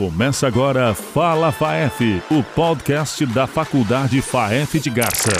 Começa agora Fala FAEF, o podcast da Faculdade FAEF de Garça.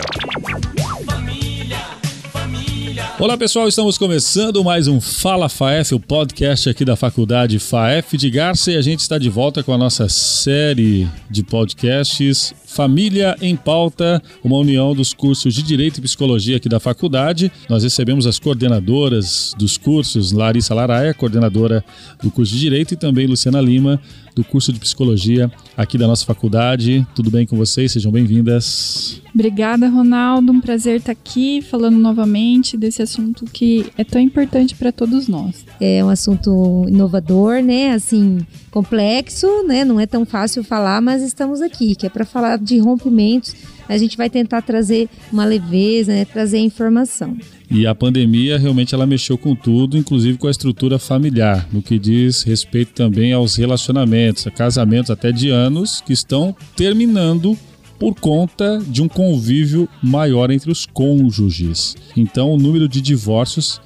Olá pessoal, estamos começando mais um Fala FAEF, o podcast aqui da Faculdade FAEF de Garça e a gente está de volta com a nossa série de podcasts Família em Pauta, uma união dos cursos de Direito e Psicologia aqui da faculdade. Nós recebemos as coordenadoras dos cursos, Larissa Laraia, coordenadora do curso de Direito, e também Luciana Lima, do curso de Psicologia aqui da nossa faculdade. Tudo bem com vocês? Sejam bem-vindas. Obrigada, Ronaldo. Um prazer estar aqui falando novamente desse assunto que é tão importante para todos nós. É um assunto inovador, né? Assim, complexo, né? Não é tão fácil falar, mas estamos aqui, que é para falar de rompimentos. A gente vai tentar trazer uma leveza, né? trazer informação. E a pandemia realmente ela mexeu com tudo, inclusive com a estrutura familiar, no que diz respeito também aos relacionamentos, a casamentos até de anos que estão terminando por conta de um convívio maior entre os cônjuges. Então, o número de divórcios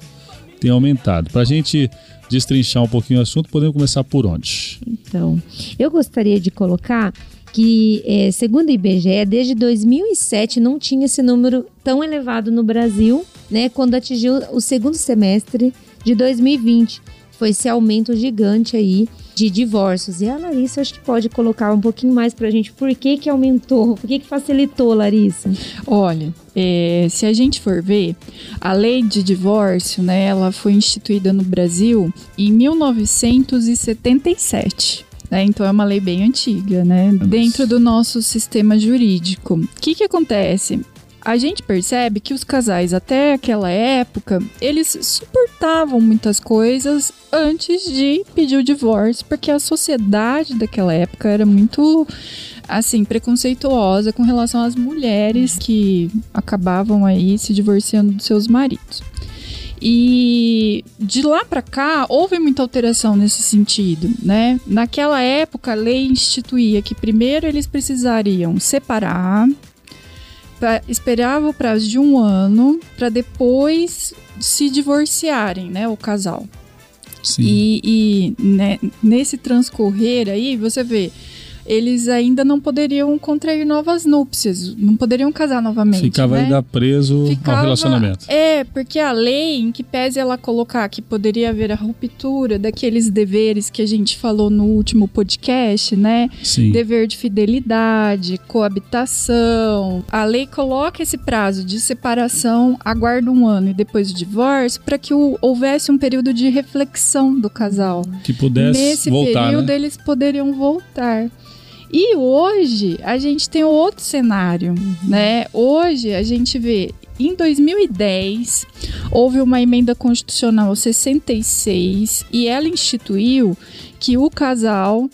tem aumentado. Para a gente destrinchar um pouquinho o assunto, podemos começar por onde? Então, eu gostaria de colocar que, é, segundo o IBGE, desde 2007 não tinha esse número tão elevado no Brasil, né? Quando atingiu o segundo semestre de 2020. Foi esse aumento gigante aí de divórcios. E a Larissa acho que pode colocar um pouquinho mais pra gente por que que aumentou, por que que facilitou, Larissa? Olha, é, se a gente for ver, a lei de divórcio, né, ela foi instituída no Brasil em 1977. Né? Então é uma lei bem antiga, né? Nossa. Dentro do nosso sistema jurídico. O que, que acontece? a gente percebe que os casais até aquela época, eles suportavam muitas coisas antes de pedir o divórcio, porque a sociedade daquela época era muito assim preconceituosa com relação às mulheres que acabavam aí se divorciando dos seus maridos. E de lá para cá houve muita alteração nesse sentido, né? Naquela época a lei instituía que primeiro eles precisariam separar, pra, esperava o prazo de um ano para depois se divorciarem, né, o casal. Sim. E, e né, nesse transcorrer aí, você vê eles ainda não poderiam contrair novas núpcias, não poderiam casar novamente. Ficava né? ainda preso Ficava, ao relacionamento. É, porque a lei, em que pese ela colocar que poderia haver a ruptura daqueles deveres que a gente falou no último podcast, né? Sim. Dever de fidelidade, coabitação. A lei coloca esse prazo de separação, aguarda um ano e depois do divórcio, para que o, houvesse um período de reflexão do casal. Que pudesse Nesse voltar, período, né? eles poderiam voltar. E hoje a gente tem outro cenário, né? Hoje a gente vê em 2010 houve uma emenda constitucional 66 e ela instituiu que o casal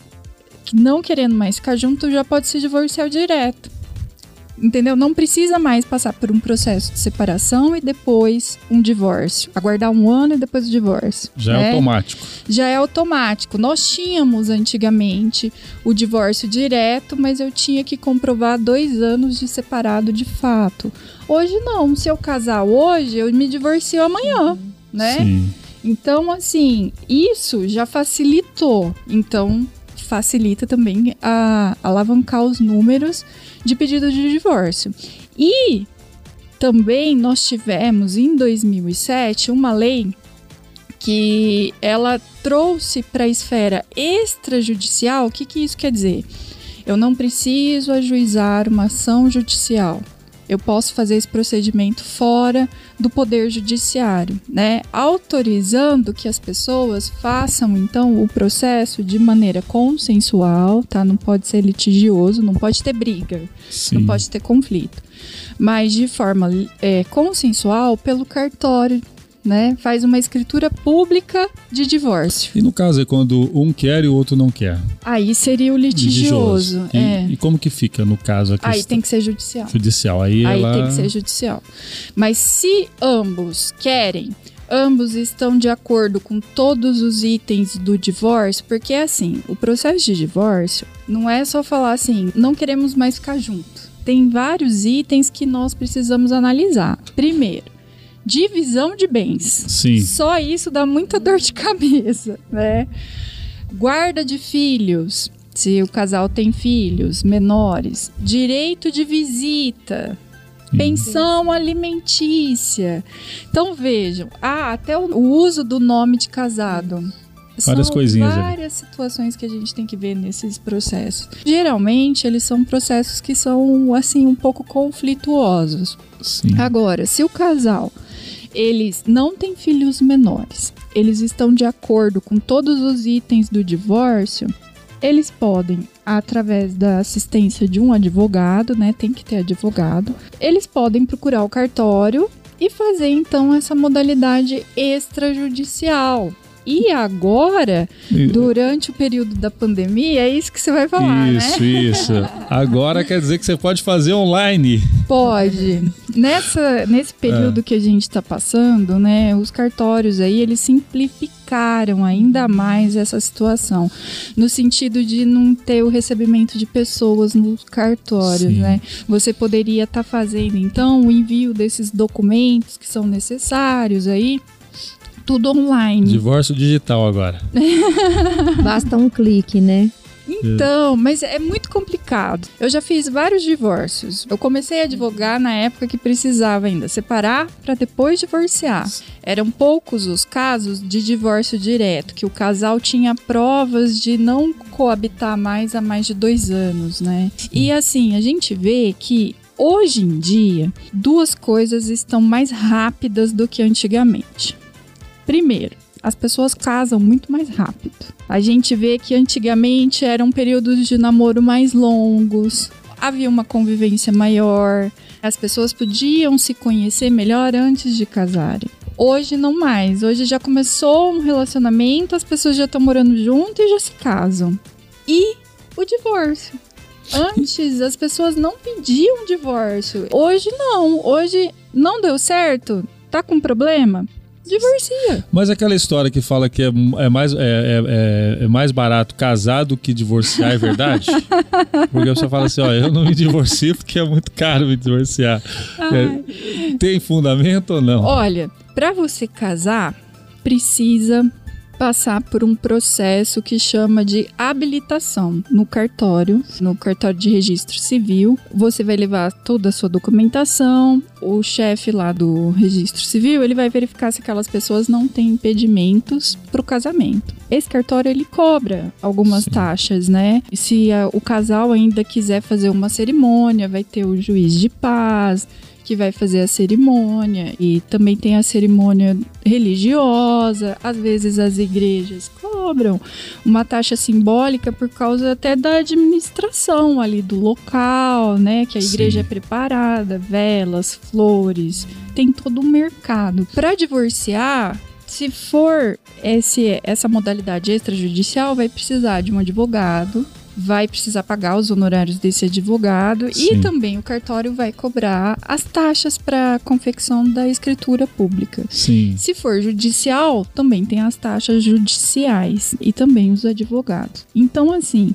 não querendo mais ficar junto já pode se divorciar direto. Entendeu? Não precisa mais passar por um processo de separação e depois um divórcio. Aguardar um ano e depois o divórcio. Já né? é automático. já é automático. Nós tínhamos antigamente o divórcio direto, mas eu tinha que comprovar dois anos de separado de fato. Hoje não. Se eu casar hoje, eu me divorcio amanhã, né? Sim. Então, assim, isso já facilitou. Então, facilita também a alavancar os números de pedido de divórcio. E também nós tivemos em 2007 uma lei que ela trouxe para a esfera extrajudicial. O que, que isso quer dizer? Eu não preciso ajuizar uma ação judicial. Eu posso fazer esse procedimento fora do poder judiciário, né? Autorizando que as pessoas façam então o processo de maneira consensual, tá? Não pode ser litigioso, não pode ter briga, Sim. não pode ter conflito, mas de forma é, consensual pelo cartório, né? Faz uma escritura pública de divórcio. E no caso é quando um quer e o outro não quer. Aí seria o litigioso. E, é. e como que fica no caso a Aí tem que ser judicial. judicial? Aí, Aí ela... tem que ser judicial. Mas se ambos querem, ambos estão de acordo com todos os itens do divórcio, porque assim, o processo de divórcio não é só falar assim, não queremos mais ficar junto. Tem vários itens que nós precisamos analisar. Primeiro, divisão de bens. Sim. Só isso dá muita dor de cabeça, né? Guarda de filhos. se o casal tem filhos menores, direito de visita, pensão alimentícia. Então vejam, ah, até o uso do nome de casado. Várias são coisinhas ali. várias situações que a gente tem que ver nesses processos. Geralmente eles são processos que são assim um pouco conflituosos. Sim. Agora, se o casal eles não têm filhos menores, eles estão de acordo com todos os itens do divórcio, eles podem, através da assistência de um advogado, né? Tem que ter advogado, eles podem procurar o cartório e fazer então essa modalidade extrajudicial. E agora, durante o período da pandemia, é isso que você vai falar, Isso, né? isso. Agora quer dizer que você pode fazer online. Pode. Nessa, nesse É. período que a gente está passando, né, os cartórios aí, eles simplificaram ainda mais essa situação, no sentido de não ter o recebimento de pessoas nos cartórios, Sim. né? Você poderia estar fazendo, então, o envio desses documentos que são necessários aí, tudo online. Divórcio digital agora. Basta um clique, né? Então, mas é muito complicado. Eu já fiz vários divórcios. Eu comecei a advogar na época que precisava ainda separar para depois divorciar. Eram poucos os casos de divórcio direto, que o casal tinha provas de não coabitar mais há mais de dois anos, né? E assim, a gente vê que hoje em dia duas coisas estão mais rápidas do que antigamente. Primeiro, as pessoas casam muito mais rápido. A gente vê que antigamente eram períodos de namoro mais longos, havia uma convivência maior, as pessoas podiam se conhecer melhor antes de casarem. Hoje não mais. Hoje já começou um relacionamento, as pessoas já estão morando junto e já se casam. E o divórcio. Antes as pessoas não pediam divórcio. Hoje não. Hoje não deu certo. Tá com problema? Divorcia. Mas aquela história que fala que é, é mais, é, é- é- é mais barato casar do que divorciar, é verdade? Porque você fala assim, ó, eu não me divorcio porque é muito caro me divorciar. É, tem fundamento ou não? Olha, para você casar, precisa passar por um processo que chama de habilitação no cartório, no cartório de registro civil. Você vai levar toda a sua documentação, o chefe lá do registro civil, ele vai verificar se aquelas pessoas não têm impedimentos para o casamento. Esse cartório ele cobra algumas Sim. taxas, né? E se ah, o casal ainda quiser fazer uma cerimônia, vai ter o juiz de paz, que vai fazer a cerimônia e também tem a cerimônia religiosa. Às vezes as igrejas cobram uma taxa simbólica por causa até da administração ali do local, né? Que a igreja Sim. é preparada, velas, flores, tem todo um mercado. Para divorciar, se for esse, essa modalidade extrajudicial, vai precisar de um advogado, vai precisar pagar os honorários desse advogado Sim. e também o cartório vai cobrar as taxas para confecção da escritura pública. Sim. Se for judicial, também tem as taxas judiciais e também os advogados. Então, assim,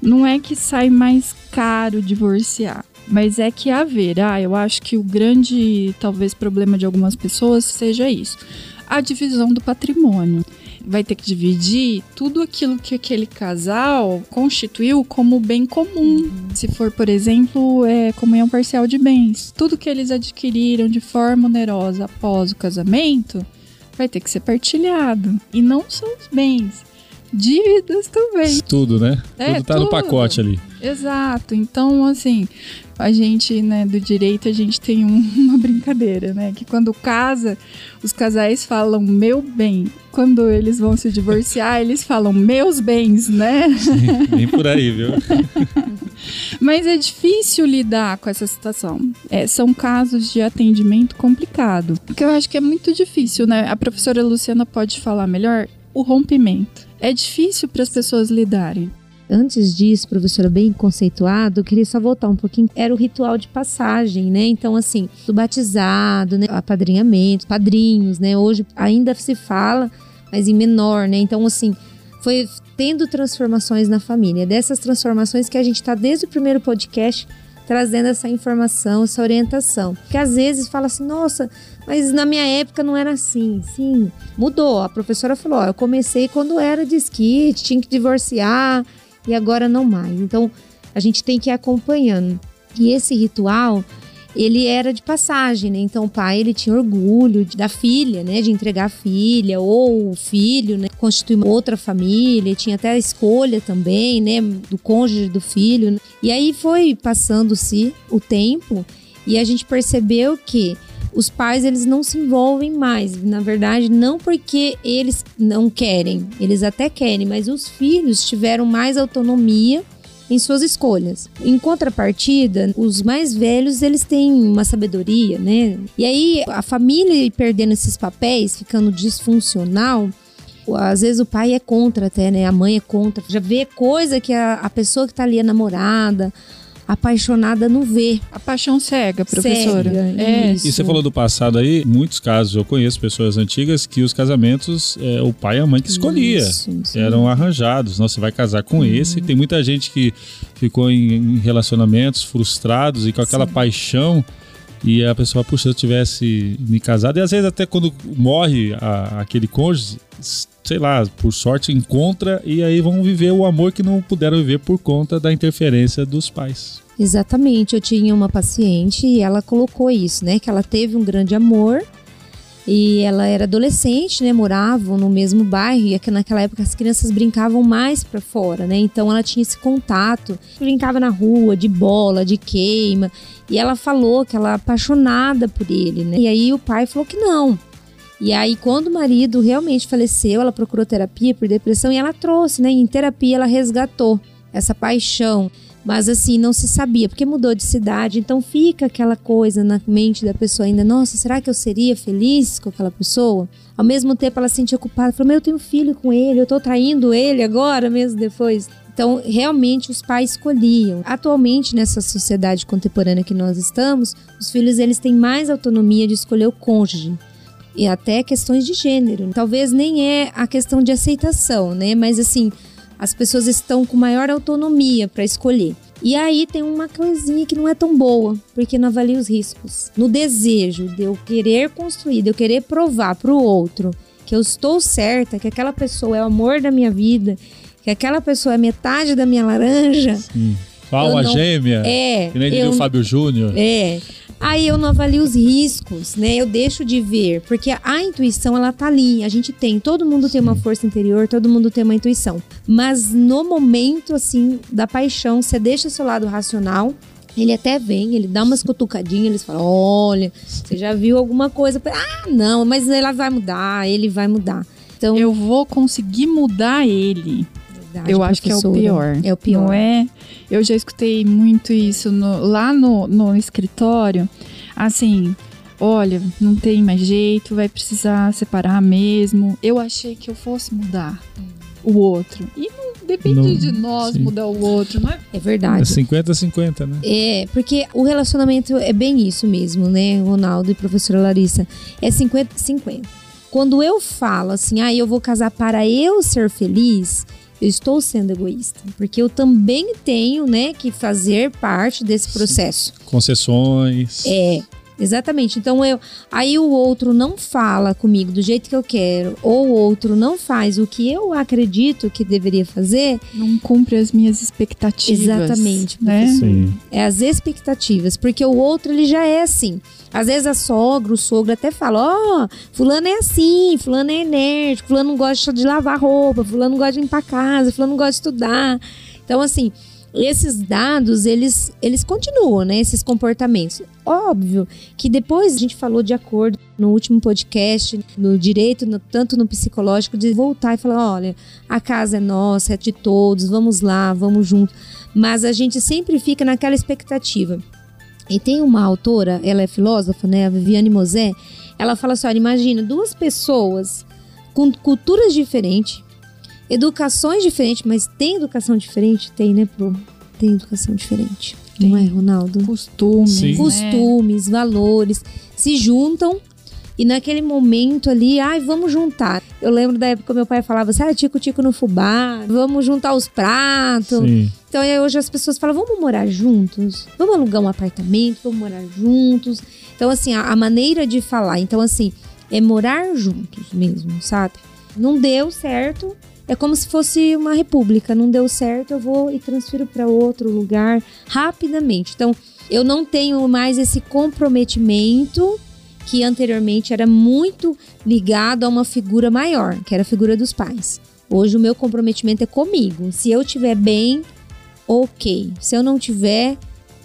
não é que sai mais caro divorciar. Mas é que haverá, eu acho que o grande, talvez, problema de algumas pessoas seja isso: a divisão do patrimônio. Vai ter que dividir tudo aquilo que aquele casal constituiu como bem comum. Se for, por exemplo, é, comunhão parcial de bens. Tudo que eles adquiriram de forma onerosa após o casamento vai ter que ser partilhado. E não só os bens, dívidas também. Tudo, né? É, tudo tá no tudo. pacote ali. Exato. Então, assim, a gente, né, do direito, a gente tem um- uma brincadeira, né? Que quando casa, os casais falam meu bem. Quando eles vão se divorciar, eles falam meus bens, né? Bem por aí, viu? Mas é difícil lidar com essa situação. É, são casos de atendimento complicado. Porque eu acho que é muito difícil, né? A professora Luciana pode falar melhor o rompimento. É difícil para as pessoas lidarem. Antes disso, professora, bem conceituado, eu queria só voltar um pouquinho. Era o ritual de passagem, né? Então, assim, do batizado, né? Apadrinhamento, padrinhos, né? Hoje ainda se fala, mas em menor, né? Então, assim, foi tendo transformações na família. Dessas transformações que a gente tá desde o primeiro podcast trazendo essa informação, essa orientação. Porque às vezes fala assim, nossa, mas na minha época não era assim. Sim, mudou. A professora falou, ó, eu comecei quando era de skit, tinha que divorciar e agora não mais. Então a gente tem que ir acompanhando. E esse ritual ele era de passagem, né? Então o pai ele tinha orgulho da filha, né? De entregar a filha ou o filho, né? Constituir outra família, tinha até a escolha também, né? Do cônjuge do filho. E aí foi passando-se o tempo e a gente percebeu que os pais eles não se envolvem mais, na verdade, não porque eles não querem, eles até querem, mas os filhos tiveram mais autonomia em suas escolhas. Em contrapartida, os mais velhos, eles têm uma sabedoria, né? E aí a família perdendo esses papéis, ficando disfuncional, às vezes o pai é contra até, né? A mãe é contra. Já vê coisa que a, a pessoa que tá ali, a namorada, apaixonada não vê. A paixão cega, professora. Cega, é. isso. E você falou do passado aí, muitos casos eu conheço pessoas antigas que os casamentos é, o pai e a mãe que escolhia. Isso. Eram arranjados. Não, você vai casar com esse. Tem muita gente que ficou em, em relacionamentos frustrados e com aquela Sim. paixão. E a pessoa, puxa, se eu tivesse me casado. E às vezes até quando morre a- aquele cônjuge, sei lá, por sorte encontra e aí vão viver o amor que não puderam viver por conta da interferência dos pais. Exatamente, eu tinha uma paciente e ela colocou isso, né? Que ela teve um grande amor e ela era adolescente, né? Moravam no mesmo bairro e que naquela época as crianças brincavam mais pra fora, né? Então ela tinha esse contato, brincava na rua de bola, de queima e ela falou que ela é apaixonada por ele, né? E aí o pai falou que não. E aí, quando o marido realmente faleceu, ela procurou terapia por depressão e ela trouxe, né? Em terapia, ela resgatou essa paixão. Mas assim, não se sabia, porque mudou de cidade. Então fica aquela coisa na mente da pessoa ainda: nossa, será que eu seria feliz com aquela pessoa? Ao mesmo tempo, ela se sentia culpada. Falou: eu tenho filho com ele, eu tô traindo ele agora, mesmo depois. Então, realmente, os pais escolhiam. Atualmente, nessa sociedade contemporânea que nós estamos, os filhos eles têm mais autonomia de escolher o cônjuge e até questões de gênero. Talvez nem é a questão de aceitação, né? Mas assim, as pessoas estão com maior autonomia para escolher. E aí tem uma coisinha que não é tão boa, porque não avalia os riscos. No desejo de eu querer construir, de eu querer provar para o outro que eu estou certa, que aquela pessoa é o amor da minha vida, que aquela pessoa é metade da minha laranja, Alma Eu não- gêmea. é, Que nem eu o Fábio Júnior. é. Aí eu não avalio os riscos, né? Eu deixo de ver, porque a intuição ela tá ali, a gente tem, todo mundo tem uma força interior, todo mundo tem uma intuição. Mas no momento assim da paixão, você deixa seu lado racional, ele até vem, ele dá umas cutucadinhas, eles falam: "Olha, você já viu alguma coisa?" Ah, não, mas ela vai mudar, ele vai mudar. Então, Eu vou conseguir mudar ele. Verdade, eu acho que é o pior. É o pior. Não é? Eu já escutei muito isso no- lá no, no escritório. Assim, olha, não tem mais jeito, vai precisar separar mesmo. Eu achei que eu fosse mudar o outro. E não depende Não, de nós sim. mudar o outro, não é? É É verdade. 50-50, né? É, porque o relacionamento é bem isso mesmo, né, Ronaldo e professora Larissa? É 50-50. Quando eu falo assim, ah, eu vou casar para eu ser feliz, eu estou sendo egoísta. Porque eu também tenho, né, que fazer parte desse processo. Concessões. É, exatamente. Então eu, aí o outro não fala comigo do jeito que eu quero, ou o outro não faz o que eu acredito que deveria fazer, Não cumpre as minhas expectativas. Exatamente, né? Sim. é as expectativas, porque o outro ele já é assim. Às vezes a sogra, o sogro até fala: Ó, fulano é assim, fulano é enérgico, fulano não gosta de lavar roupa, fulano não gosta de limpar a casa, fulano não gosta de estudar. Então, assim, esses dados, eles, eles continuam, né? Esses comportamentos. Óbvio que depois a gente falou de acordo no último podcast, no direito, no- tanto no psicológico, de voltar e falar: olha, a casa é nossa, é de todos, vamos lá, vamos junto. Mas a gente sempre fica naquela expectativa. E tem uma autora, ela é filósofa, né, a Viviane Mosé, ela fala assim, olha, imagina duas pessoas com culturas diferentes, educações diferentes, mas tem educação diferente? Tem, né, Pro? Tem educação diferente. Não é, Ronaldo? Costumes. Sim. né? Costumes, valores, se juntam e naquele momento ali, ai, vamos juntar. Eu lembro da época que meu pai falava assim, ah, tico-tico no fubá, vamos juntar os pratos. Sim. Então aí hoje as pessoas falam, vamos morar juntos? Vamos alugar um apartamento, vamos morar juntos? Então assim, a, a maneira de falar, então assim, é morar juntos mesmo, sabe? Não deu certo, é como se fosse uma república. Não deu certo, eu vou e transfiro para outro lugar rapidamente. Então, eu não tenho mais esse comprometimento que anteriormente era muito ligado a uma figura maior, que era a figura dos pais. Hoje o meu comprometimento é comigo. Se eu estiver bem, ok. Se eu não tiver,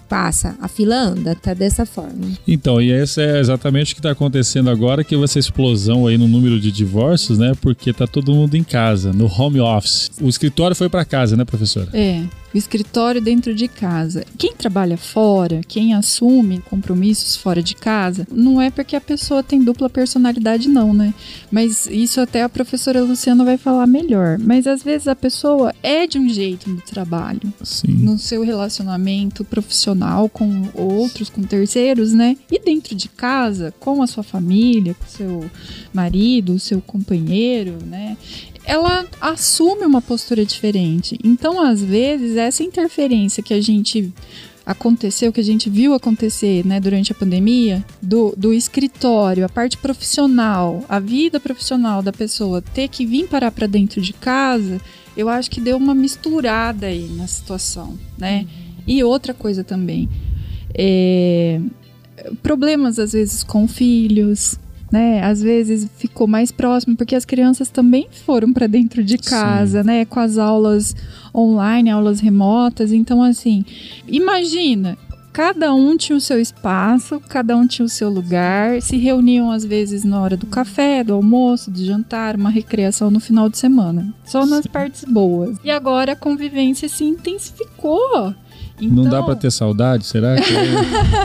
passa, a fila anda, tá dessa forma. Então, e esse é exatamente o que está acontecendo agora, que ser explosão aí no número de divórcios, né? Porque tá todo mundo em casa, no home office. O escritório foi para casa, né, professora? É o escritório dentro de casa. Quem trabalha fora, quem assume compromissos fora de casa, não é porque a pessoa tem dupla personalidade, não, né? Mas isso até a professora Luciana vai falar melhor. Mas às vezes a pessoa é de um jeito no trabalho, Sim. no seu relacionamento profissional com outros, com terceiros, né? E dentro de casa, com a sua família, com seu marido, seu companheiro, né? Ela assume uma postura diferente. Então, às vezes, essa interferência que a gente aconteceu, que a gente viu acontecer né, durante a pandemia, do, do escritório, a parte profissional, a vida profissional da pessoa ter que vir parar para dentro de casa, eu acho que deu uma misturada aí na situação, né? Uhum. E outra coisa também, é, problemas às vezes com filhos, né? Às vezes ficou mais próximo porque as crianças também foram para dentro de casa, Sim. né? Com as aulas online, aulas remotas. Então, assim, imagina. Cada um tinha o seu espaço, cada um tinha o seu lugar, se reuniam às vezes na hora do café, do almoço, do jantar, uma recreação no final de semana. Só nas Sim. partes boas. E agora a convivência se intensificou. Então... Não dá para ter saudade? Será que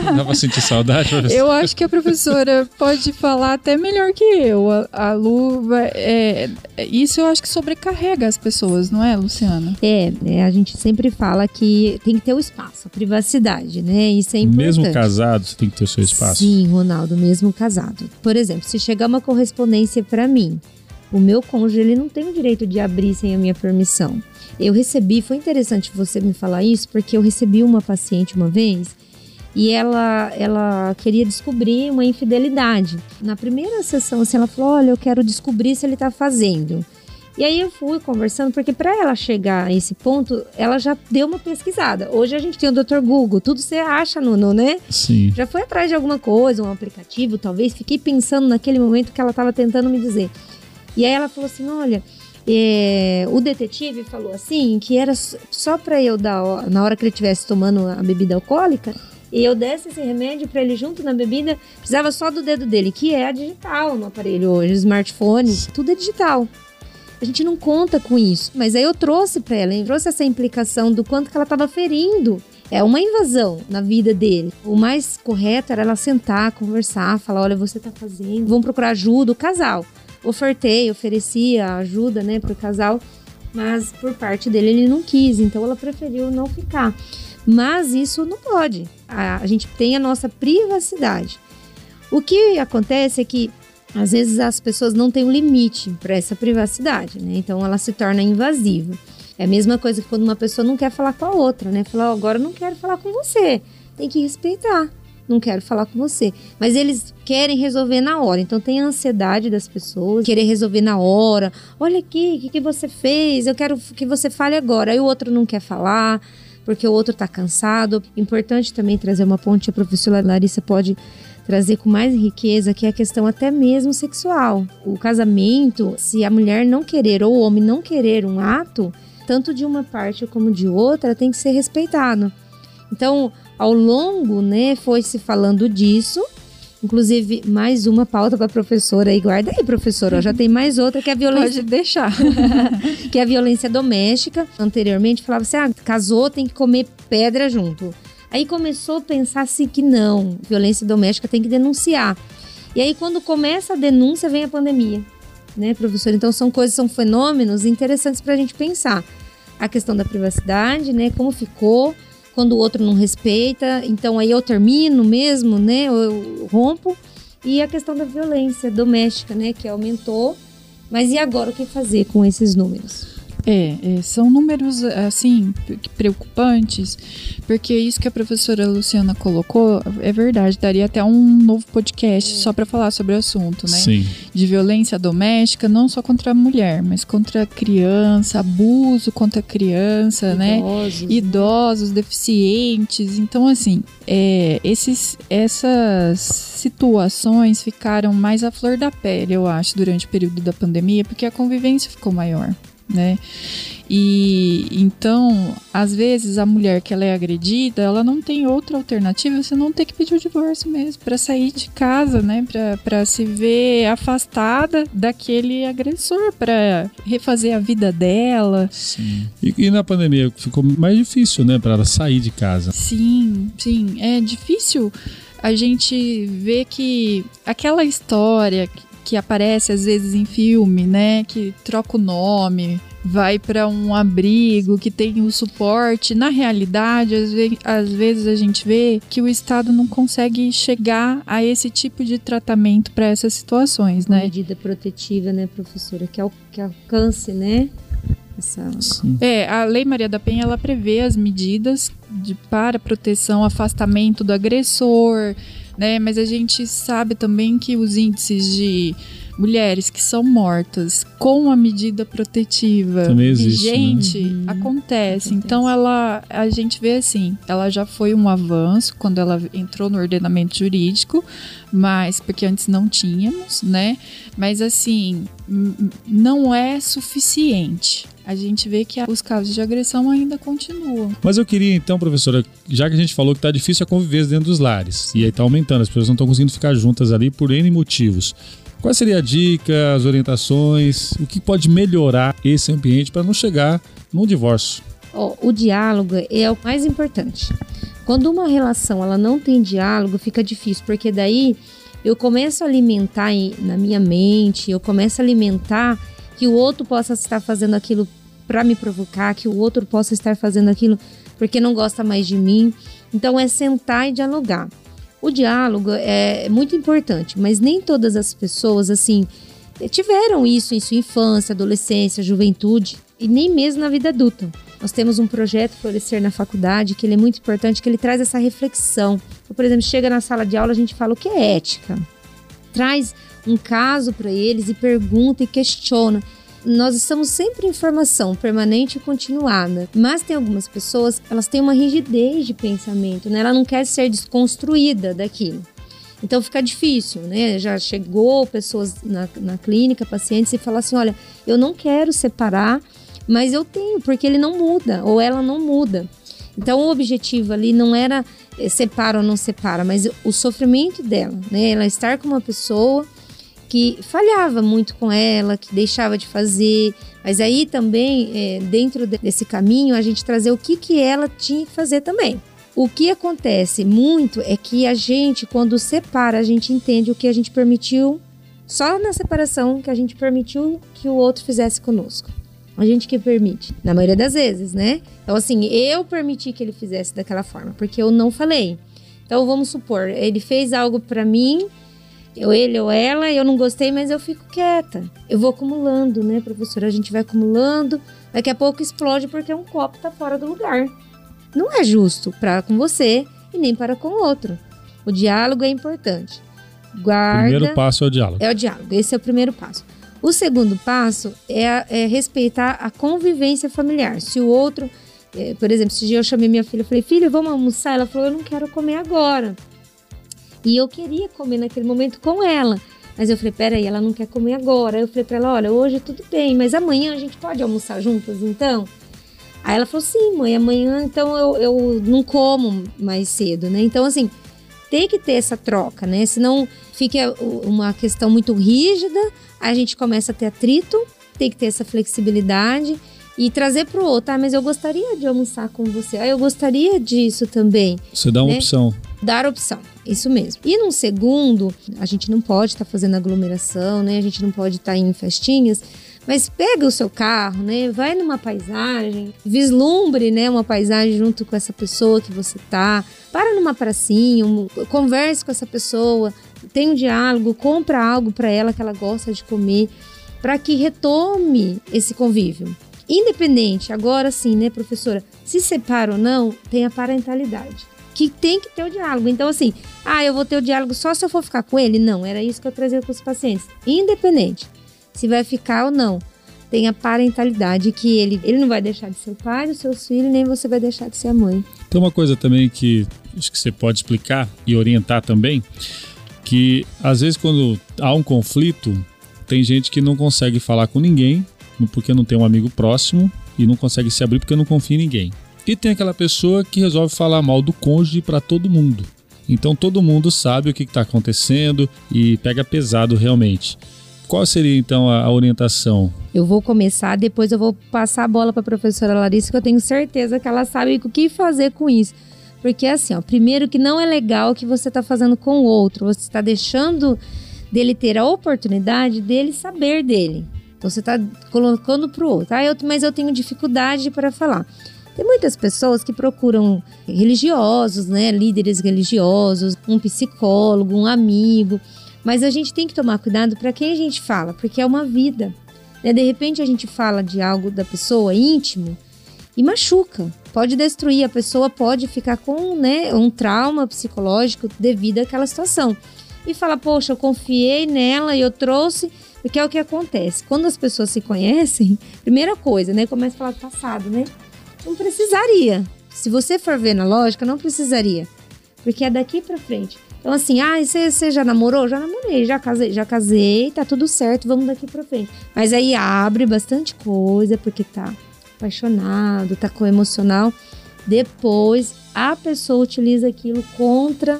não dá para sentir saudade? Professor? Eu acho que a professora pode falar até melhor que eu. A, a Lu, é, isso eu acho que sobrecarrega as pessoas, não é, Luciana? É, né, a gente sempre fala que tem que ter o espaço, a privacidade, né? Isso é importante. Mesmo casado, você tem que ter o seu espaço. Sim, Ronaldo, mesmo casado. Por exemplo, se chegar uma correspondência para mim, o meu cônjuge ele não tem o direito de abrir sem a minha permissão. Eu recebi, foi interessante você me falar isso, porque eu recebi uma paciente uma vez e ela, ela queria descobrir uma infidelidade. Na primeira sessão, assim, ela falou: Olha, eu quero descobrir se ele tá fazendo. E aí eu fui conversando, porque para ela chegar a esse ponto, ela já deu uma pesquisada. Hoje a gente tem o Dr. Google, tudo você acha no, no né? Sim. Já foi atrás de alguma coisa, um aplicativo, talvez. Fiquei pensando naquele momento que ela estava tentando me dizer. E aí ela falou assim: Olha, é, o detetive falou assim que era só para eu dar na hora que ele estivesse tomando a bebida alcoólica e eu desse esse remédio para ele junto na bebida, precisava só do dedo dele, que é digital no aparelho hoje, smartphone, tudo é digital. A gente não conta com isso, mas aí eu trouxe para ela, eu trouxe essa implicação do quanto que ela estava ferindo é uma invasão na vida dele. O mais correto era ela sentar, conversar, falar: olha, você tá fazendo, vamos procurar ajuda, o casal ofertei, oferecia ajuda, né, pro casal, mas por parte dele ele não quis, então ela preferiu não ficar. Mas isso não pode. A, a gente tem a nossa privacidade. O que acontece é que às vezes as pessoas não têm um limite para essa privacidade, né? Então ela se torna invasiva. É a mesma coisa que quando uma pessoa não quer falar com a outra, né? Falar, oh, agora eu não quero falar com você. Tem que respeitar não quero falar com você. Mas eles querem resolver na hora. Então tem a ansiedade das pessoas, querer resolver na hora. Olha aqui, o que, que você fez? Eu quero que você fale agora. Aí o outro não quer falar, porque o outro está cansado. Importante também trazer uma ponte, a professora Larissa pode trazer com mais riqueza, que é a questão até mesmo sexual. O casamento, se a mulher não querer ou o homem não querer um ato, tanto de uma parte como de outra, tem que ser respeitado. Então, ao longo, né, foi se falando disso. Inclusive, mais uma pauta para a professora aí. Guarda aí, professora. Já tem mais outra que é a violência. Pode deixar. que é a violência doméstica. Anteriormente falava assim: ah, casou, tem que comer pedra junto. Aí começou a pensar-se que não, violência doméstica tem que denunciar. E aí, quando começa a denúncia, vem a pandemia, né, professor? Então, são coisas, são fenômenos interessantes para a gente pensar. A questão da privacidade, né, como ficou, quando o outro não respeita, então aí eu termino mesmo, né? Eu rompo. E a questão da violência doméstica, né? Que aumentou. Mas e agora o que fazer com esses números? É, é, são números assim preocupantes, porque isso que a professora Luciana colocou é verdade. Daria até um novo podcast só para falar sobre o assunto, né? Sim. De violência doméstica, não só contra a mulher, mas contra a criança, abuso contra a criança, né? Idosos. Idosos, deficientes. Então, assim, é, esses, essas situações ficaram mais à flor da pele, eu acho, durante o período da pandemia, porque a convivência ficou maior né? E então, às vezes a mulher que ela é agredida, ela não tem outra alternativa, você não ter que pedir o divórcio mesmo para sair de casa, né? Para se ver afastada daquele agressor, para refazer a vida dela. Sim. E, e, na pandemia ficou mais difícil, né, para ela sair de casa. Sim, sim, é difícil a gente ver que aquela história que aparece às vezes em filme, né? Que troca o nome, vai para um abrigo que tem o suporte. Na realidade, às, ve às vezes a gente vê que o Estado não consegue chegar a esse tipo de tratamento para essas situações, Uma né? medida protetiva, né, professora? Que, al que alcance, né? Essa... É, a Lei Maria da Penha ela prevê as medidas de, para proteção, afastamento do agressor, né? Mas a gente sabe também que os índices de mulheres que são mortas com a medida protetiva Também existe, vigente né? Uhum. acontece. Acontece. Então ela a gente vê assim, ela já foi um avanço quando ela entrou no ordenamento jurídico, mas porque antes não tínhamos, né? Mas assim, não é suficiente. A gente vê que os casos de agressão ainda continuam. Mas eu queria então, professora, já que a gente falou que tá difícil a conviver dentro dos lares, e aí tá aumentando, as pessoas não estão conseguindo ficar juntas ali por N motivos. Qual seria a dica, as orientações, o que pode melhorar esse ambiente para não chegar num divórcio? Ó, o diálogo é o mais importante. Quando uma relação ela não tem diálogo, fica difícil, porque daí eu começo a alimentar na minha mente, eu começo a alimentar que o outro possa estar fazendo aquilo para me provocar, que o outro possa estar fazendo aquilo porque não gosta mais de mim. Então é sentar e dialogar. O diálogo é muito importante, mas nem todas as pessoas assim tiveram isso em sua infância, adolescência, juventude e nem mesmo na vida adulta. Nós temos um projeto Florescer na faculdade que ele é muito importante, que ele traz essa reflexão. Então, por exemplo, chega na sala de aula, a gente fala o que é ética. Traz um caso para eles e pergunta e questiona. Nós estamos sempre em formação permanente e continuada, mas tem algumas pessoas, elas têm uma rigidez de pensamento, né? Ela não quer ser desconstruída daquilo. Então fica difícil, né? Já chegou pessoas na, na clínica, pacientes, e falam assim: olha, eu não quero separar, mas eu tenho, porque ele não muda, ou ela não muda. Então o objetivo ali não era eh, separa ou não separa, mas o sofrimento dela, né? Ela estar com uma pessoa que falhava muito com ela, que deixava de fazer, mas aí também, eh, dentro de- desse caminho, a gente trazer o que, que ela tinha que fazer também. O que acontece muito é que a gente, quando separa, a gente entende o que a gente permitiu, só na separação que a gente permitiu que o outro fizesse conosco. A gente que permite, na maioria das vezes, né? Então, assim, eu permiti que ele fizesse daquela forma, porque eu não falei. Então, vamos supor, ele fez algo pra mim, eu, ele ou ela, eu não gostei, mas eu fico quieta. Eu vou acumulando, né, professora? A gente vai acumulando, daqui a pouco explode porque um copo tá fora do lugar. Não é justo para com você e nem para com o outro. O diálogo é importante. Guarda. Primeiro passo é o diálogo. É o diálogo, esse é o primeiro passo. O segundo passo é, é respeitar a convivência familiar. Se o outro, eh, por exemplo, dia eu chamei minha filha, eu falei, filha, vamos almoçar? Ela falou, eu não quero comer agora. E eu queria comer naquele momento com ela. Mas eu falei, peraí, ela não quer comer agora. Eu falei pra ela, olha, hoje tudo bem, mas amanhã a gente pode almoçar juntas, então? Aí ela falou, sim, mãe, amanhã então eu, eu não como mais cedo, né? Então, assim, tem que ter essa troca, né? Senão fica uma questão muito rígida, a gente começa a ter atrito, tem que ter essa flexibilidade e trazer pro outro, ah, mas eu gostaria de almoçar com você, ah, eu gostaria disso também. Você dá uma né? opção. Dar opção, isso mesmo. E num segundo, a gente não pode estar fazendo aglomeração, né? A gente não pode estar em festinhas, mas pega o seu carro, né? Vai numa paisagem, vislumbre, né, uma paisagem junto com essa pessoa que você tá. Para numa pracinha, converse com essa pessoa, tenha um diálogo, compra algo para ela que ela gosta de comer, para que retome esse convívio. Independente, agora sim, né, professora? Se separa ou não, tem a parentalidade. Que tem que ter o diálogo. Então, assim, ah, eu vou ter o diálogo só se eu for ficar com ele? Não, era isso que eu trazia com os pacientes. Independente se vai ficar ou não, tem a parentalidade que ele, ele não vai deixar de ser o pai dos seus filhos, nem você vai deixar de ser a mãe. Tem uma coisa também que acho que você pode explicar e orientar também, que às vezes quando há um conflito, tem gente que não consegue falar com ninguém porque não tem um amigo próximo e não consegue se abrir porque não confia em ninguém. E tem aquela pessoa que resolve falar mal do cônjuge para todo mundo. Então todo mundo sabe o que está acontecendo e pega pesado realmente. Qual seria então a, orientação? Eu vou começar, depois eu vou passar a bola para a professora Larissa, que eu tenho certeza que ela sabe o que fazer com isso. Porque assim, ó, primeiro que não é legal o que você está fazendo com o outro, você está deixando dele ter a oportunidade dele saber dele. Então você está colocando para o outro. Ah, eu, mas eu tenho dificuldade para falar. Tem muitas pessoas que procuram religiosos, né, líderes religiosos, um psicólogo, um amigo, mas a gente tem que tomar cuidado para quem a gente fala, porque é uma vida. Né? De repente a gente fala de algo da pessoa íntimo e machuca, pode destruir a pessoa, pode ficar com né, um trauma psicológico devido àquela situação. E fala, poxa, eu confiei nela e eu trouxe porque é o que acontece. Quando as pessoas se conhecem, primeira coisa, né? Começa a falar do passado, né? Não precisaria. Se você for ver na lógica, não precisaria. Porque é daqui para frente. Então, assim, ah, você, você já namorou? Já namorei, já casei, já casei, tá tudo certo, vamos daqui pra frente. Mas aí abre bastante coisa, porque tá apaixonado, tá com emocional. Depois, a pessoa utiliza aquilo contra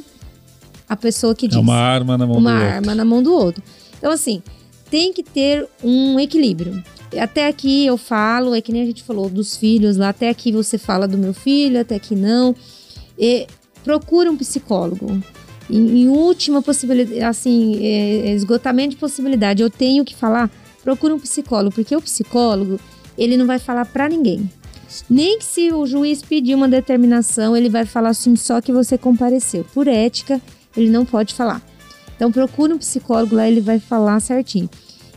a pessoa que diz. É uma arma na mão uma do outro. Uma arma na mão do outro. Então, assim, tem que ter um equilíbrio. Até aqui eu falo, é que nem a gente falou dos filhos lá, até aqui você fala do meu filho, até aqui não. E procura um psicólogo. Em, em última possibilidade, assim, é, é, esgotamento de possibilidade, eu tenho que falar, procura um psicólogo, porque o psicólogo, ele não vai falar para ninguém. Nem que se o juiz pedir uma determinação, ele vai falar assim só que você compareceu. Por ética, ele não pode falar. Então procura um psicólogo lá, ele vai falar certinho.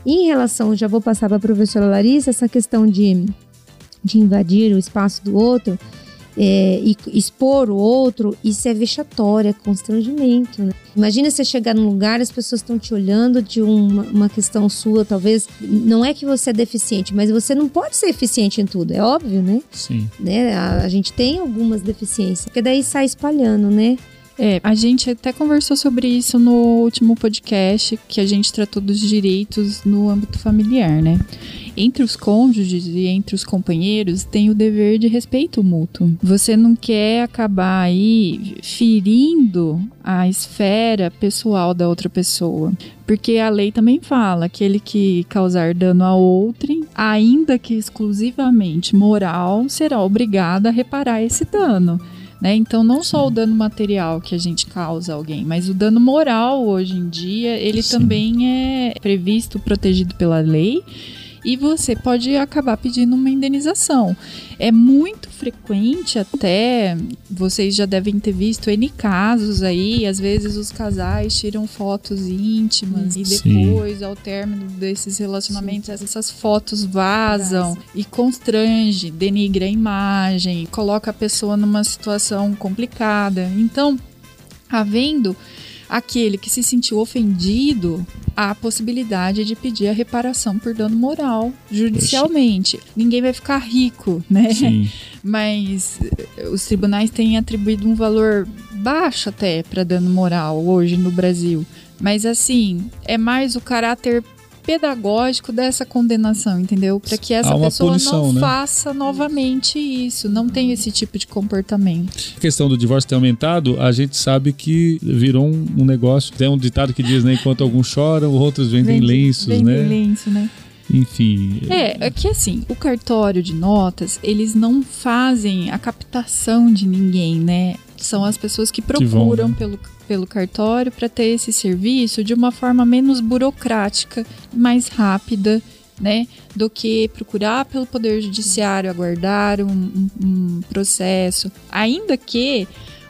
Em relação, já vou passar para a professora Larissa, essa questão de, de invadir o espaço do outro é, e expor o outro, isso é vexatório, é constrangimento. Né? Imagina você chegar num lugar, as pessoas estão te olhando de uma, uma questão sua, talvez. Não é que você é deficiente, mas você não pode ser eficiente em tudo, é óbvio, né? Sim. Né? A, a gente tem algumas deficiências, porque daí sai espalhando, né? É, a gente até conversou sobre isso no último podcast, que a gente tratou dos direitos no âmbito familiar, né? Entre os cônjuges e entre os companheiros tem o dever de respeito mútuo. Você não quer acabar aí ferindo a esfera pessoal da outra pessoa. Porque a lei também fala: aquele que causar dano a outrem, ainda que exclusivamente moral, será obrigado a reparar esse dano. Né? Então, não só o dano material que a gente causa a alguém, mas o dano moral hoje em dia, ele Sim. também é previsto, protegido pela lei e você pode acabar pedindo uma indenização. É muito frequente até, vocês já devem ter visto N casos aí, às vezes os casais tiram fotos íntimas e depois, Sim. ao término desses relacionamentos, Sim. essas fotos vazam e constrange, denigra a imagem, coloca a pessoa numa situação complicada. Então, havendo aquele que se sentiu ofendido a possibilidade de pedir a reparação por dano moral judicialmente. Ixi. Ninguém vai ficar rico, né? Sim. Mas eh, os tribunais têm atribuído um valor baixo até para dano moral hoje no Brasil. Mas assim, é mais o caráter pedagógico dessa condenação, entendeu? Para que essa pessoa punição, não né? faça novamente isso, não tenha esse tipo de comportamento. A questão do divórcio ter aumentado, a gente sabe que virou um, um negócio. Tem um ditado que diz, né? Enquanto alguns choram, outros vendem Vende, lenços, vendem né? lenço, né? Enfim. É, é que assim, o cartório de notas, eles não fazem a captação de ninguém, né? São as pessoas que procuram que vão, né? pelo pelo cartório para ter esse serviço de uma forma menos burocrática, mais rápida, né, do que procurar pelo Poder Judiciário, aguardar um, um, um processo. Ainda que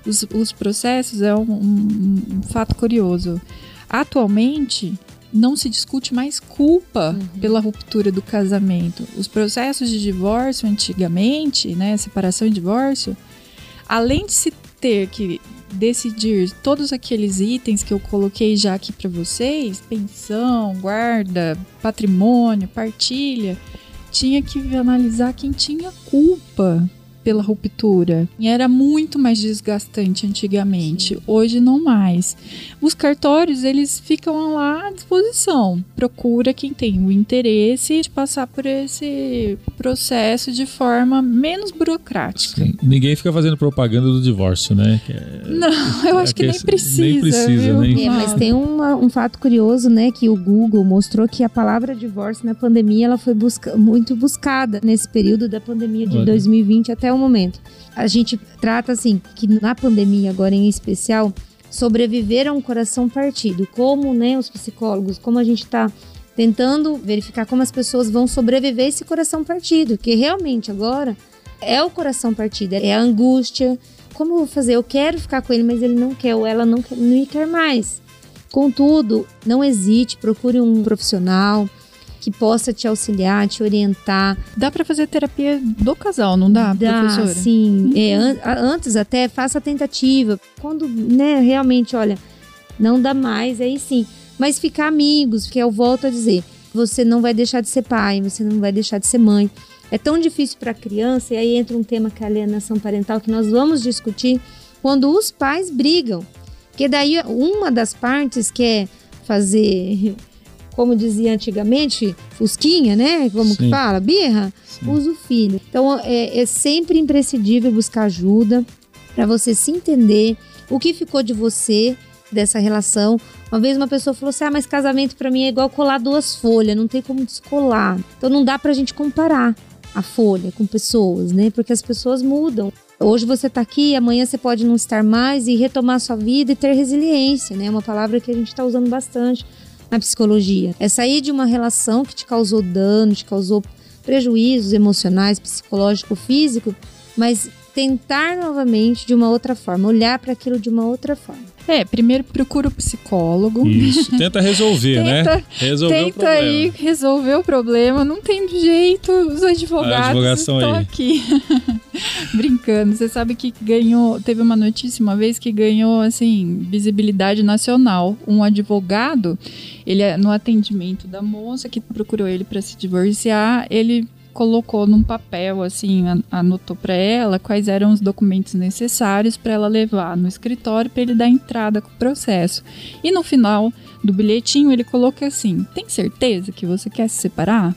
os, os processos é um, um fato curioso. Atualmente, não se discute mais culpa pela ruptura do casamento. Os processos de divórcio antigamente, né, separação e divórcio, além de se ter que decidir todos aqueles itens que eu coloquei já aqui para vocês, pensão, guarda, patrimônio, partilha, tinha que analisar quem tinha culpa pela ruptura. E era muito mais desgastante antigamente. Hoje não mais. Os cartórios, eles ficam lá à disposição. Procura quem tem o interesse de passar por esse processo de forma menos burocrática. Sim. Ninguém fica fazendo propaganda do divórcio, né? É- Não, eu acho É que que nem precisa. nem precisa, viu? nem- É, mas tem uma- um fato curioso, né, que o Google mostrou que a palavra divórcio na pandemia ela foi busca- muito buscada nesse período da pandemia de Olha. 2020 até o momento. A gente trata assim que na pandemia agora em especial sobreviver a um coração partido, como, né, os psicólogos, como a gente está tentando verificar como as pessoas vão sobreviver esse coração partido, que realmente agora é o coração partido, é a angústia. Como eu vou fazer? Eu quero ficar com ele, mas ele não quer, ou ela não quer, não quer mais. Contudo, não hesite, procure um profissional que possa te auxiliar, te orientar. Dá pra fazer terapia do casal, não dá, professora? sim. É, an- antes até, faça a tentativa. Quando, né, realmente, olha, não dá mais, aí sim. Mas ficar amigos, que eu volto a dizer, você não vai deixar de ser pai, você não vai deixar de ser mãe. É tão difícil para a criança, e aí entra um tema que é a alienação parental, que nós vamos discutir quando os pais brigam. Porque daí uma das partes quer fazer, como dizia antigamente, fusquinha, né? Como Sim. que fala? Birra? Sim. Usa o filho. Então é, é sempre imprescindível buscar ajuda para você se entender o que ficou de você dessa relação. Uma vez uma pessoa falou assim: "Ah, mas casamento para mim é igual colar duas folhas, não tem como descolar". Então não dá pra gente comparar a folha com pessoas, né? Porque as pessoas mudam. Hoje você tá aqui, amanhã você pode não estar mais e retomar sua vida e ter resiliência, né? É uma palavra que a gente está usando bastante na psicologia. É sair de uma relação que te causou dano, te causou prejuízos emocionais, psicológico, físico, mas tentar novamente de uma outra forma, olhar para aquilo de uma outra forma. É, primeiro procura o psicólogo. Isso. Tenta resolver, né? Tenta- Resolver o Tenta problema. aí resolver o problema. Não tem jeito, os advogados estão aí. aqui. Brincando. Você sabe que ganhou. Teve uma notícia uma vez que ganhou, assim, visibilidade nacional. Um advogado, ele é no atendimento da moça que procurou ele para se divorciar, ele colocou num papel, assim, an- anotou para ela quais eram os documentos necessários para ela levar no escritório para ele dar entrada com o processo. E no final do bilhetinho ele colocou assim: Tem certeza que você quer se separar?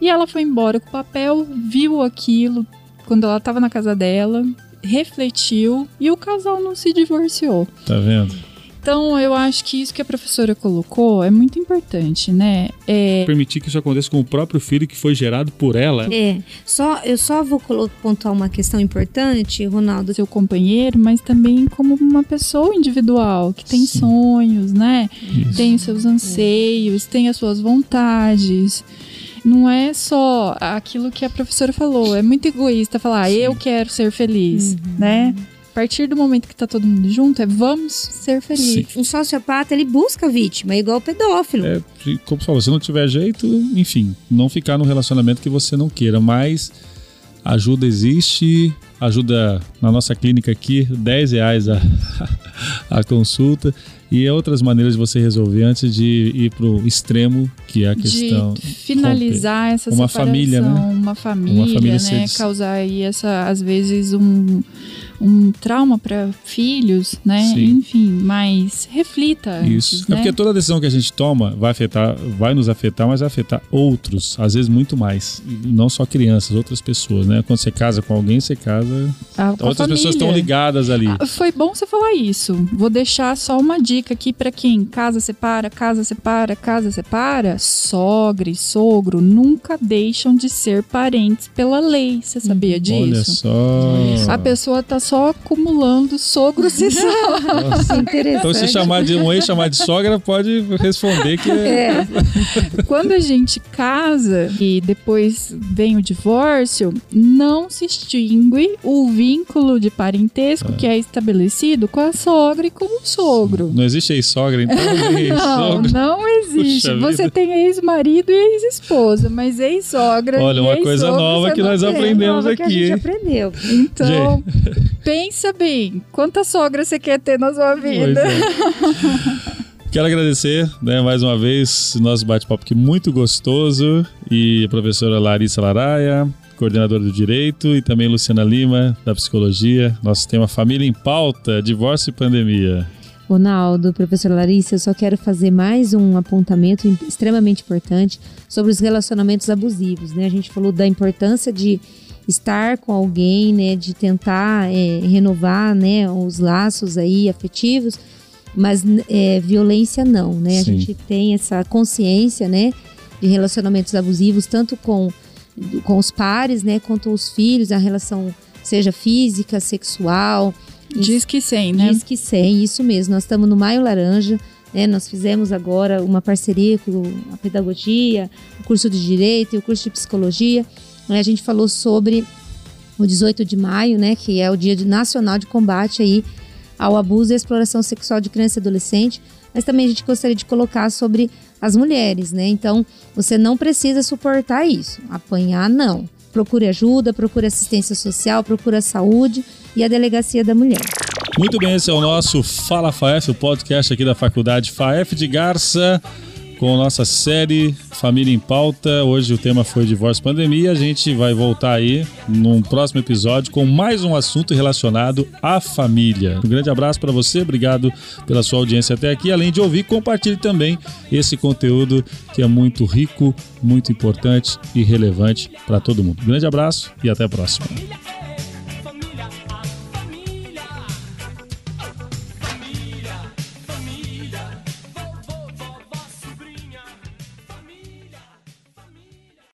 E ela foi embora com o papel, viu aquilo quando ela estava na casa dela, refletiu e o casal não se divorciou. Tá vendo? Então eu acho que isso que a professora colocou é muito importante, né? É, Permitir que isso aconteça com o próprio filho que foi gerado por ela. É, só eu só vou pontuar uma questão importante, Ronaldo. seu companheiro, mas também como uma pessoa individual que tem Sim. sonhos, né? Isso. tem os seus anseios, tem as suas vontades. Não é só aquilo que a professora falou, é muito egoísta falar, "Ah, eu quero ser feliz, né? A partir do momento que tá todo mundo junto, é vamos ser felizes. Um sociopata, ele busca a vítima, é igual o pedófilo. É, como você falou, se não tiver jeito, enfim, não ficar num relacionamento que você não queira, mas ajuda existe, ajuda na nossa clínica aqui, 10 reais a, a consulta e outras maneiras de você resolver antes de ir pro extremo, que é a questão. de finalizar essa Uma separação, família, né? uma família, família né? ser des- Causar aí essa, às vezes um, um trauma para filhos, né? Sim. Enfim, mas reflita Isso. antes, É né? porque toda decisão que a gente toma vai afetar, vai nos afetar, mas vai afetar outros, às vezes muito mais. Não só crianças, outras pessoas, né? Quando você casa com alguém, você casa. Ah, outras pessoas estão família. ligadas ali. Ah, Foi bom você falar isso. Vou deixar só uma dica aqui pra quem casa separa, casa separa, casa separa. Sogra e sogro nunca deixam de ser parentes pela lei. Você sabia disso? Olha só. A pessoa tá só acumulando sogros e. Nossa. Interessante. Então, se chamar de um ex chamar de sogra, pode responder que é. Quando a gente casa e depois vem o divórcio, não se extingue o vínculo de parentesco que é estabelecido com a sogra e com o sogro. Não existe ex-sogra, então nem Não, não existe. Puxa você vida. tem ex-marido e ex-esposa, mas ex-sogra. Olha, e uma coisa nova que nós aprendemos Nova que a aqui, gente hein? aprendeu. Então, pensa bem. Quanta sogra você quer ter na sua Pois vida? é. Quero agradecer, né, mais uma vez, nosso bate-papo aqui muito gostoso e a professora Larissa Laraia, coordenadora do Direito, e também Luciana Lima, da Psicologia. Nosso tema Família em Pauta, Divórcio e Pandemia. Ronaldo, professora Larissa, eu só quero fazer mais um apontamento extremamente importante sobre os relacionamentos abusivos. Né? A gente falou da importância de estar com alguém, né? de tentar é, renovar né? os laços aí afetivos, mas é, violência não. Né? A Sim. gente tem essa consciência né? de relacionamentos abusivos, tanto com, com os pares, né? quanto os filhos, a relação seja física, sexual, Diz que sim, né? Diz que sim, isso mesmo. Nós estamos no Maio Laranja, né? Nós fizemos agora uma parceria com a pedagogia, o curso de direito e o curso de psicologia. A gente falou sobre o 18 de maio, né? Que é o Dia Nacional de Combate aí ao abuso e exploração sexual de criança e adolescente. Mas também a gente gostaria de colocar sobre as mulheres, né? Então, você não precisa suportar isso. Apanhar, não. Procure ajuda, procure assistência social, procure saúde e a delegacia da mulher. Muito bem, esse é o nosso Fala FAEF, o podcast aqui da Faculdade FAEF de Garça, com nossa série Família em Pauta. Hoje o tema foi divórcio pandemia. A gente vai voltar aí num próximo episódio com mais um assunto relacionado à família. Um grande abraço para você, obrigado pela sua audiência até aqui. Além de ouvir, compartilhe também esse conteúdo que é muito rico, muito importante e relevante para todo mundo. Um grande abraço e até a próxima.